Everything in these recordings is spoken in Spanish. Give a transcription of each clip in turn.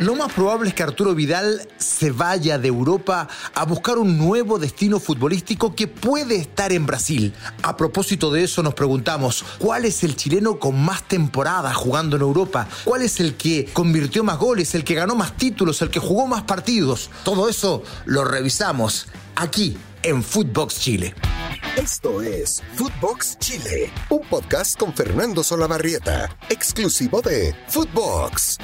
Lo más probable es que Arturo Vidal se vaya de Europa a buscar un nuevo destino futbolístico que puede estar en Brasil. A propósito de eso nos preguntamos, ¿cuál es el chileno con más temporadas jugando en Europa? ¿Cuál es el que convirtió más goles, el que ganó más títulos, el que jugó más partidos? Todo eso lo revisamos aquí en Footbox Chile. Esto es Footbox Chile, un podcast con Fernando Solabarrieta, exclusivo de Footbox.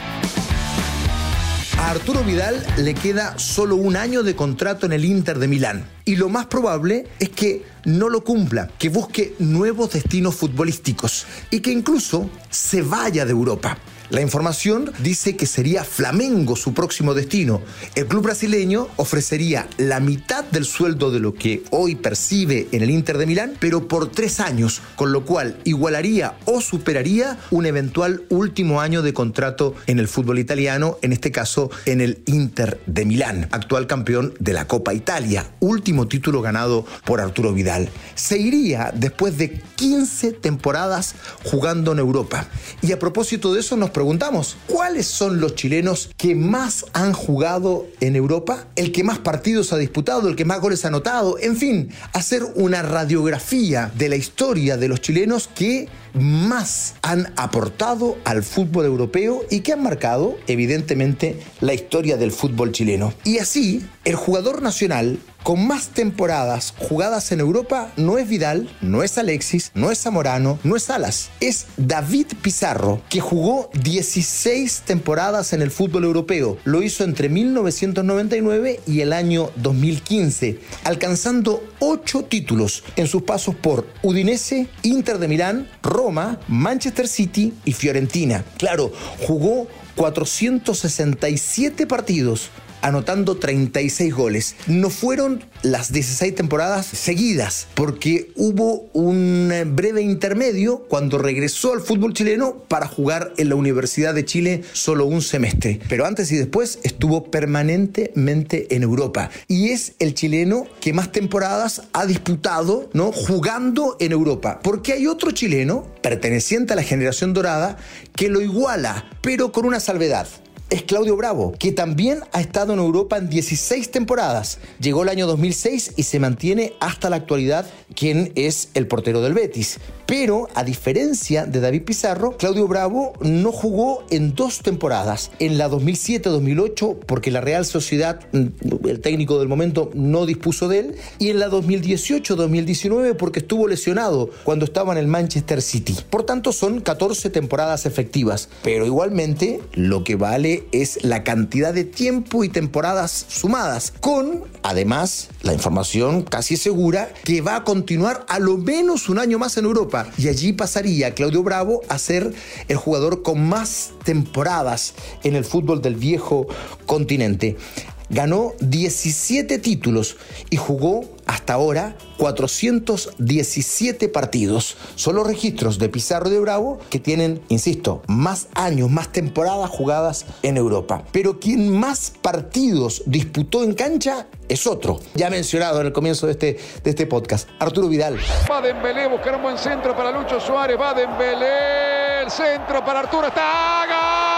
A Arturo Vidal le queda solo un año de contrato en el Inter de Milán. Y lo más probable es que no lo cumpla, que busque nuevos destinos futbolísticos y que incluso se vaya de Europa. La información dice que sería Flamengo su próximo destino. El club brasileño ofrecería la mitad del sueldo de lo que hoy percibe en el Inter de Milán, pero por tres años, con lo cual igualaría o superaría un eventual último año de contrato en el fútbol italiano, en este caso en el Inter de Milán, actual campeón de la Copa Italia, último título ganado por Arturo Vidal. Se iría después de 15 temporadas jugando en Europa. Y a propósito de eso nos preguntamos, ¿cuáles son los chilenos que más han jugado en Europa? El que más partidos ha disputado, el que más goles ha anotado, en fin, hacer una radiografía de la historia de los chilenos que más han aportado al fútbol europeo y que han marcado, evidentemente, la historia del fútbol chileno. Y así, el jugador nacional con más temporadas jugadas en Europa no es Vidal, no es Alexis, no es Zamorano, no es Salas. Es David Pizarro, que jugó 16 temporadas en el fútbol europeo. Lo hizo entre 1999 y el año 2015, alcanzando 8 títulos en sus pasos por Udinese, Inter de Milán, Roma, Manchester City y Fiorentina. Claro, jugó 467 partidos anotando 36 goles. No fueron las 16 temporadas seguidas, porque hubo un breve intermedio cuando regresó al fútbol chileno para jugar en la Universidad de Chile solo un semestre. Pero antes y después estuvo permanentemente en Europa y es el chileno que más temporadas ha disputado, ¿no? jugando en Europa, porque hay otro chileno perteneciente a la generación dorada que lo iguala, pero con una salvedad es Claudio Bravo, que también ha estado en Europa en 16 temporadas. Llegó el año 2006 y se mantiene hasta la actualidad quien es el portero del Betis. Pero, a diferencia de David Pizarro, Claudio Bravo no jugó en dos temporadas. En la 2007-2008, porque la Real Sociedad, mm, el técnico del momento, no dispuso de él. Y en la 2018-2019, porque estuvo lesionado cuando estaba en el Manchester City. Por tanto, son 14 temporadas efectivas. Pero igualmente, lo que vale es la cantidad de tiempo y temporadas sumadas, con además la información casi segura que va a continuar a lo menos un año más en Europa. Y allí pasaría Claudio Bravo a ser el jugador con más temporadas en el fútbol del viejo continente ganó 17 títulos y jugó hasta ahora 417 partidos. Son los registros de Pizarro de Bravo que tienen, insisto, más años, más temporadas jugadas en Europa. Pero quien más partidos disputó en cancha es otro, ya mencionado en el comienzo de este, de este podcast, Arturo Vidal. Va Dembélé, buscar un buen centro para Lucho Suárez, va Dembélé, el centro para Arturo, está...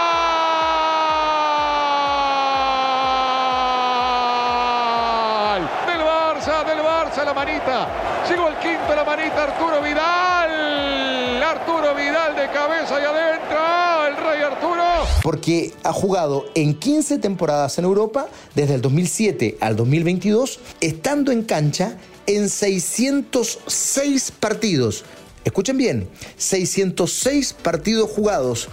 manita. Llegó el quinto la manita Arturo Vidal. Arturo Vidal de cabeza y adentro. El rey Arturo. Porque ha jugado en 15 temporadas en Europa, desde el 2007 al 2022, estando en cancha en 606 partidos. Escuchen bien, 606 partidos jugados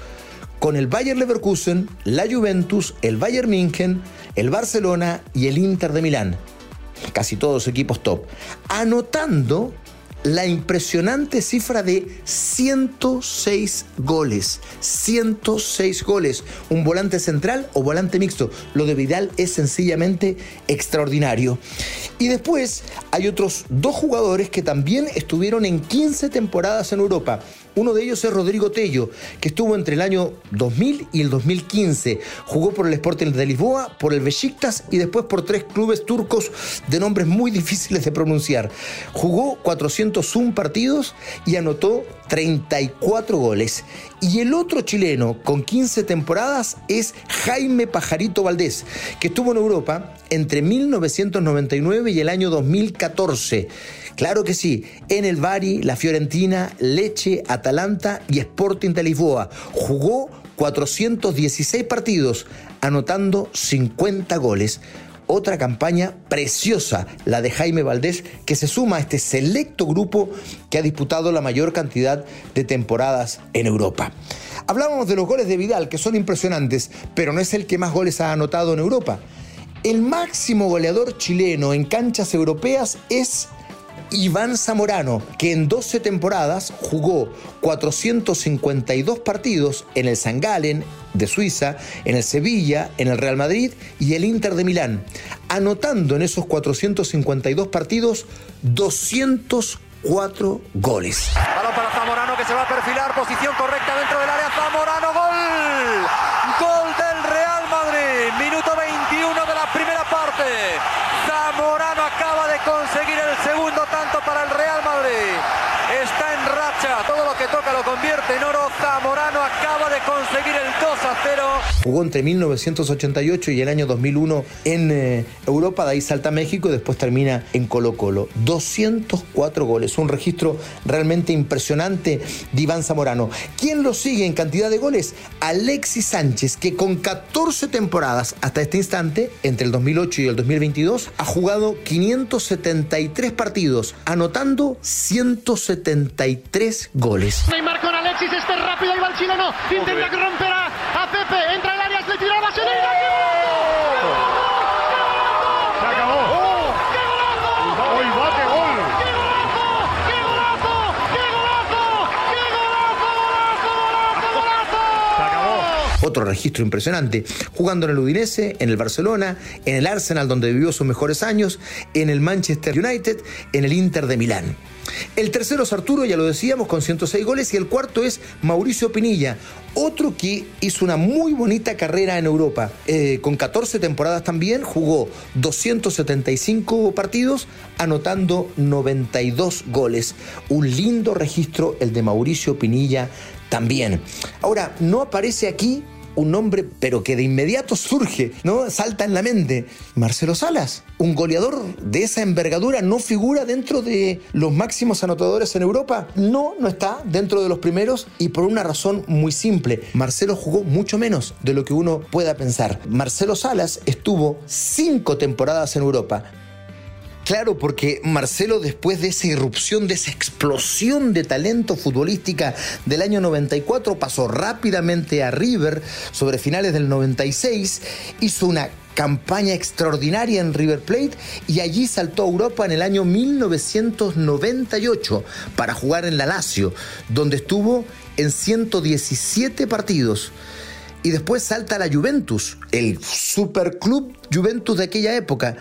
con el Bayer Leverkusen, la Juventus, el Bayern München, el Barcelona y el Inter de Milán casi todos equipos top, anotando la impresionante cifra de 106 goles. 106 goles. Un volante central o volante mixto. Lo de Vidal es sencillamente extraordinario. Y después hay otros dos jugadores que también estuvieron en 15 temporadas en Europa. Uno de ellos es Rodrigo Tello, que estuvo entre el año 2000 y el 2015. Jugó por el Sporting de Lisboa, por el Besiktas y después por tres clubes turcos de nombres muy difíciles de pronunciar. Jugó 401 partidos y anotó 34 goles. Y el otro chileno con 15 temporadas es Jaime Pajarito Valdés, que estuvo en Europa entre 1999 y el año 2014. Claro que sí, en el Bari, la Fiorentina, Leche, Atalanta y Sporting de Lisboa. Jugó 416 partidos, anotando 50 goles otra campaña preciosa, la de Jaime Valdés, que se suma a este selecto grupo que ha disputado la mayor cantidad de temporadas en Europa. Hablábamos de los goles de Vidal, que son impresionantes, pero no es el que más goles ha anotado en Europa. El máximo goleador chileno en canchas europeas es Iván Zamorano, que en 12 temporadas jugó 452 partidos en el San Galen de Suiza, en el Sevilla, en el Real Madrid y el Inter de Milán, anotando en esos 452 partidos 204 goles. Balón para Zamorano que se va a perfilar, posición correcta dentro del área, Zamorano, gol. Gol del Real Madrid, minuto 21 de la primera parte. Zamorano acaba de conseguir el segundo tanto para el Real Madrid. Está en racha, que toca lo convierte en oro. Zamorano acaba de conseguir el 2 a 0. Jugó entre 1988 y el año 2001 en eh, Europa, de ahí salta México y después termina en Colo Colo. 204 goles, un registro realmente impresionante de Iván Zamorano. ¿Quién lo sigue en cantidad de goles? Alexis Sánchez, que con 14 temporadas hasta este instante, entre el 2008 y el 2022, ha jugado 573 partidos, anotando 173 goles. Neymar con Alexis, este rápido, ahí va el chileno, intenta romper a, a Pepe, entra al área, le tira a Vaselina, Se acabó. ¡Qué golazo! Hoy va que gol. ¡Qué golazo! ¡Qué golazo! ¡Qué golazo! ¡Qué golazo! ¡Golazo! ¡Golazo! Se acabó. Otro registro impresionante, jugando en el Udinese, en el Barcelona, en el Arsenal donde vivió sus mejores años, en el Manchester United, en el Inter de Milán. El tercero es Arturo, ya lo decíamos, con 106 goles, y el cuarto es Mauricio Pinilla, otro que hizo una muy bonita carrera en Europa. Eh, con 14 temporadas también, jugó 275 partidos, anotando 92 goles. Un lindo registro el de Mauricio Pinilla también. Ahora, no aparece aquí un nombre, pero que de inmediato surge, ¿no? Salta en la mente. Marcelo Salas, un goleador de esa envergadura, no figura dentro de los máximos anotadores en Europa. No, no está dentro de los primeros y por una razón muy simple. Marcelo jugó mucho menos de lo que uno pueda pensar. Marcelo Salas estuvo cinco temporadas en Europa. Claro, porque Marcelo después de esa irrupción, de esa explosión de talento futbolística del año 94, pasó rápidamente a River sobre finales del 96, hizo una campaña extraordinaria en River Plate y allí saltó a Europa en el año 1998 para jugar en la Lazio, donde estuvo en 117 partidos. Y después salta a la Juventus, el superclub Juventus de aquella época,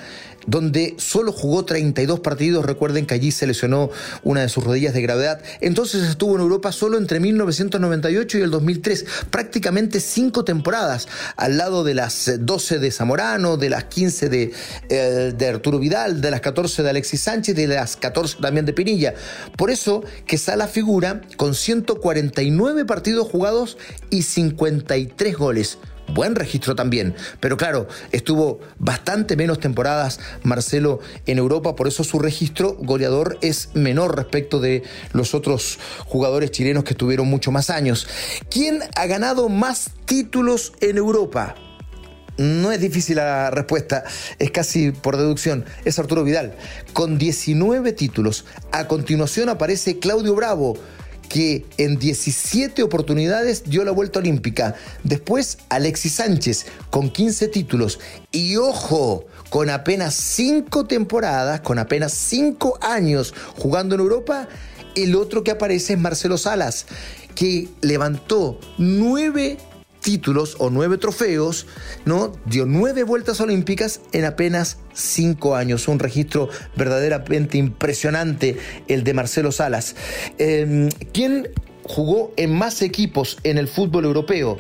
donde solo jugó 32 partidos. Recuerden que allí se lesionó una de sus rodillas de gravedad. Entonces estuvo en Europa solo entre 1998 y el 2003, prácticamente cinco temporadas, al lado de las 12 de Zamorano, de las 15 de, eh, de Arturo Vidal, de las 14 de Alexis Sánchez de las 14 también de Pinilla. Por eso que Sala figura con 149 partidos jugados y 53 goles buen registro también. Pero claro, estuvo bastante menos temporadas Marcelo en Europa, por eso su registro goleador es menor respecto de los otros jugadores chilenos que tuvieron mucho más años. ¿Quién ha ganado más títulos en Europa? No es difícil la respuesta, es casi por deducción. Es Arturo Vidal, con 19 títulos. A continuación aparece Claudio Bravo, que en 17 oportunidades dio la vuelta olímpica. Después Alexis Sánchez con 15 títulos. Y ojo, con apenas 5 temporadas, con apenas 5 años jugando en Europa, el otro que aparece es Marcelo Salas, que levantó 9 títulos o nueve trofeos, ¿no? Dio nueve vueltas olímpicas en apenas cinco años. Un registro verdaderamente impresionante el de Marcelo Salas. Eh, ¿Quién jugó en más equipos en el fútbol europeo?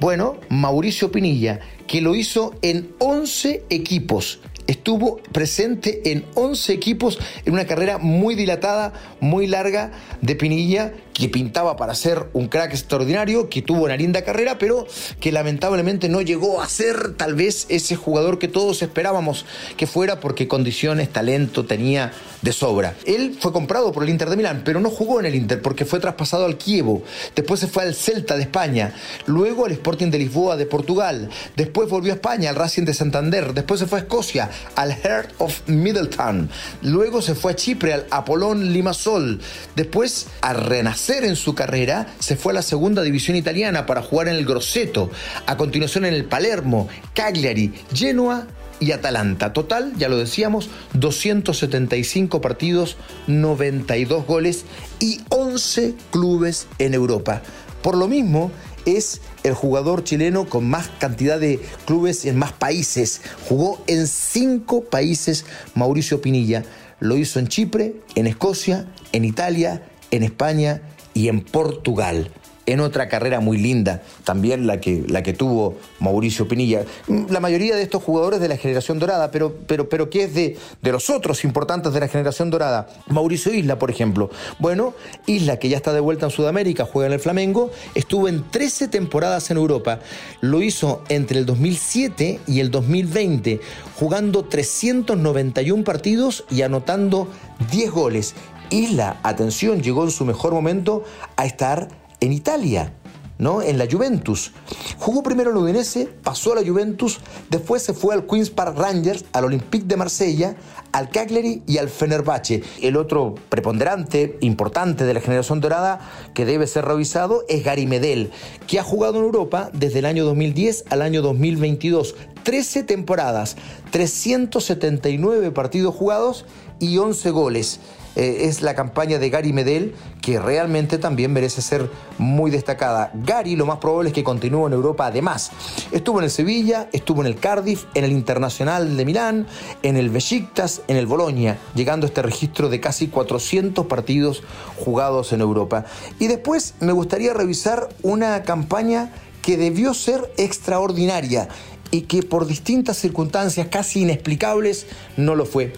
Bueno, Mauricio Pinilla, que lo hizo en 11 equipos. Estuvo presente en 11 equipos en una carrera muy dilatada, muy larga de Pinilla, que pintaba para ser un crack extraordinario, que tuvo una linda carrera, pero que lamentablemente no llegó a ser tal vez ese jugador que todos esperábamos que fuera porque condiciones, talento tenía de sobra. Él fue comprado por el Inter de Milán, pero no jugó en el Inter porque fue traspasado al Kievo. Después se fue al Celta de España, luego al Sporting de Lisboa de Portugal, después volvió a España al Racing de Santander, después se fue a Escocia al Heart of Middletown, luego se fue a Chipre al Apolón Limassol, después a renacer en su carrera se fue a la segunda división italiana para jugar en el Grosseto, a continuación en el Palermo, Cagliari, Genoa y Atalanta. Total, ya lo decíamos, 275 partidos, 92 goles y 11 clubes en Europa. Por lo mismo, es el jugador chileno con más cantidad de clubes en más países. Jugó en cinco países Mauricio Pinilla. Lo hizo en Chipre, en Escocia, en Italia, en España y en Portugal en otra carrera muy linda, también la que, la que tuvo Mauricio Pinilla. La mayoría de estos jugadores de la generación dorada, pero, pero, pero ¿qué es de, de los otros importantes de la generación dorada? Mauricio Isla, por ejemplo. Bueno, Isla, que ya está de vuelta en Sudamérica, juega en el Flamengo, estuvo en 13 temporadas en Europa, lo hizo entre el 2007 y el 2020, jugando 391 partidos y anotando 10 goles. Isla, atención, llegó en su mejor momento a estar en Italia, ¿no? En la Juventus. Jugó primero en Udinese, pasó a la Juventus, después se fue al Queen's Park Rangers, al Olympique de Marsella, al Cagliari y al Fenerbahce. El otro preponderante, importante de la generación dorada que debe ser revisado es Gary Medel, que ha jugado en Europa desde el año 2010 al año 2022. 13 temporadas, 379 partidos jugados y 11 goles. Eh, es la campaña de Gary Medel, que realmente también merece ser muy destacada. Gary lo más probable es que continúe en Europa además. Estuvo en el Sevilla, estuvo en el Cardiff, en el Internacional de Milán, en el Besiktas, en el Bolonia, llegando a este registro de casi 400 partidos jugados en Europa. Y después me gustaría revisar una campaña que debió ser extraordinaria y que por distintas circunstancias casi inexplicables no lo fue.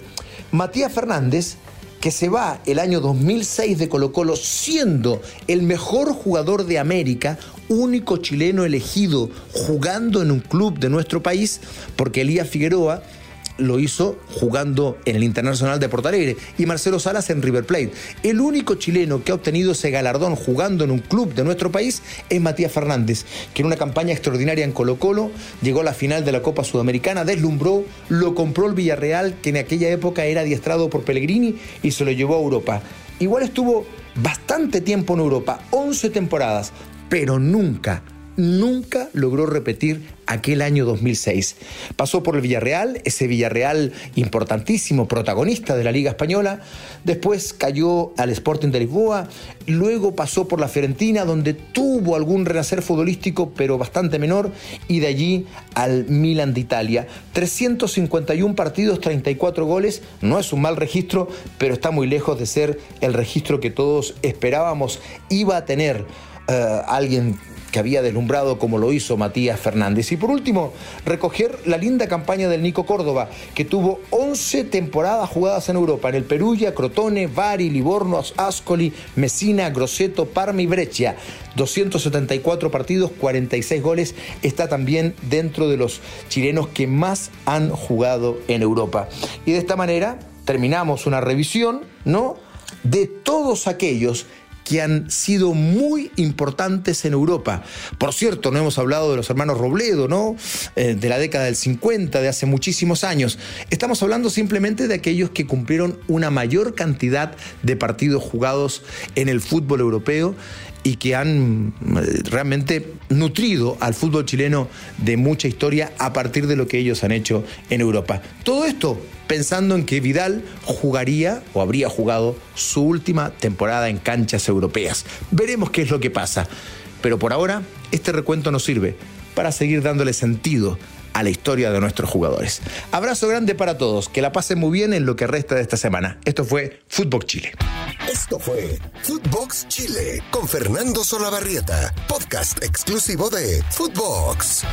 Matías Fernández que se va el año 2006 de Colo Colo siendo el mejor jugador de América, único chileno elegido jugando en un club de nuestro país, porque Elías Figueroa lo hizo jugando en el Internacional de Porto Alegre y Marcelo Salas en River Plate. El único chileno que ha obtenido ese galardón jugando en un club de nuestro país es Matías Fernández, que en una campaña extraordinaria en Colo Colo llegó a la final de la Copa Sudamericana, deslumbró, lo compró el Villarreal, que en aquella época era adiestrado por Pellegrini y se lo llevó a Europa. Igual estuvo bastante tiempo en Europa, 11 temporadas, pero nunca nunca logró repetir aquel año 2006. Pasó por el Villarreal, ese Villarreal importantísimo, protagonista de la Liga Española, después cayó al Sporting de Lisboa, luego pasó por la Fiorentina, donde tuvo algún renacer futbolístico, pero bastante menor, y de allí al Milan de Italia. 351 partidos, 34 goles, no es un mal registro, pero está muy lejos de ser el registro que todos esperábamos iba a tener. Uh, alguien que había deslumbrado como lo hizo Matías Fernández. Y por último, recoger la linda campaña del Nico Córdoba, que tuvo 11 temporadas jugadas en Europa, en el Perugia, Crotone, Bari, Livorno, Ascoli, Messina, Grosseto, Parma y Breccia. 274 partidos, 46 goles, está también dentro de los chilenos que más han jugado en Europa. Y de esta manera terminamos una revisión, ¿no? De todos aquellos que han sido muy importantes en Europa. Por cierto, no hemos hablado de los hermanos Robledo, ¿no? Eh, de la década del 50, de hace muchísimos años. Estamos hablando simplemente de aquellos que cumplieron una mayor cantidad de partidos jugados en el fútbol europeo y que han eh, realmente nutrido al fútbol chileno de mucha historia a partir de lo que ellos han hecho en Europa. Todo esto pensando en que Vidal jugaría o habría jugado su última temporada en canchas europeas. Veremos qué es lo que pasa. Pero por ahora, este recuento nos sirve para seguir dándole sentido a la historia de nuestros jugadores. Abrazo grande para todos, que la pasen muy bien en lo que resta de esta semana. Esto fue Footbox Chile. Esto fue Footbox Chile con Fernando Solabarrieta, podcast exclusivo de Footbox.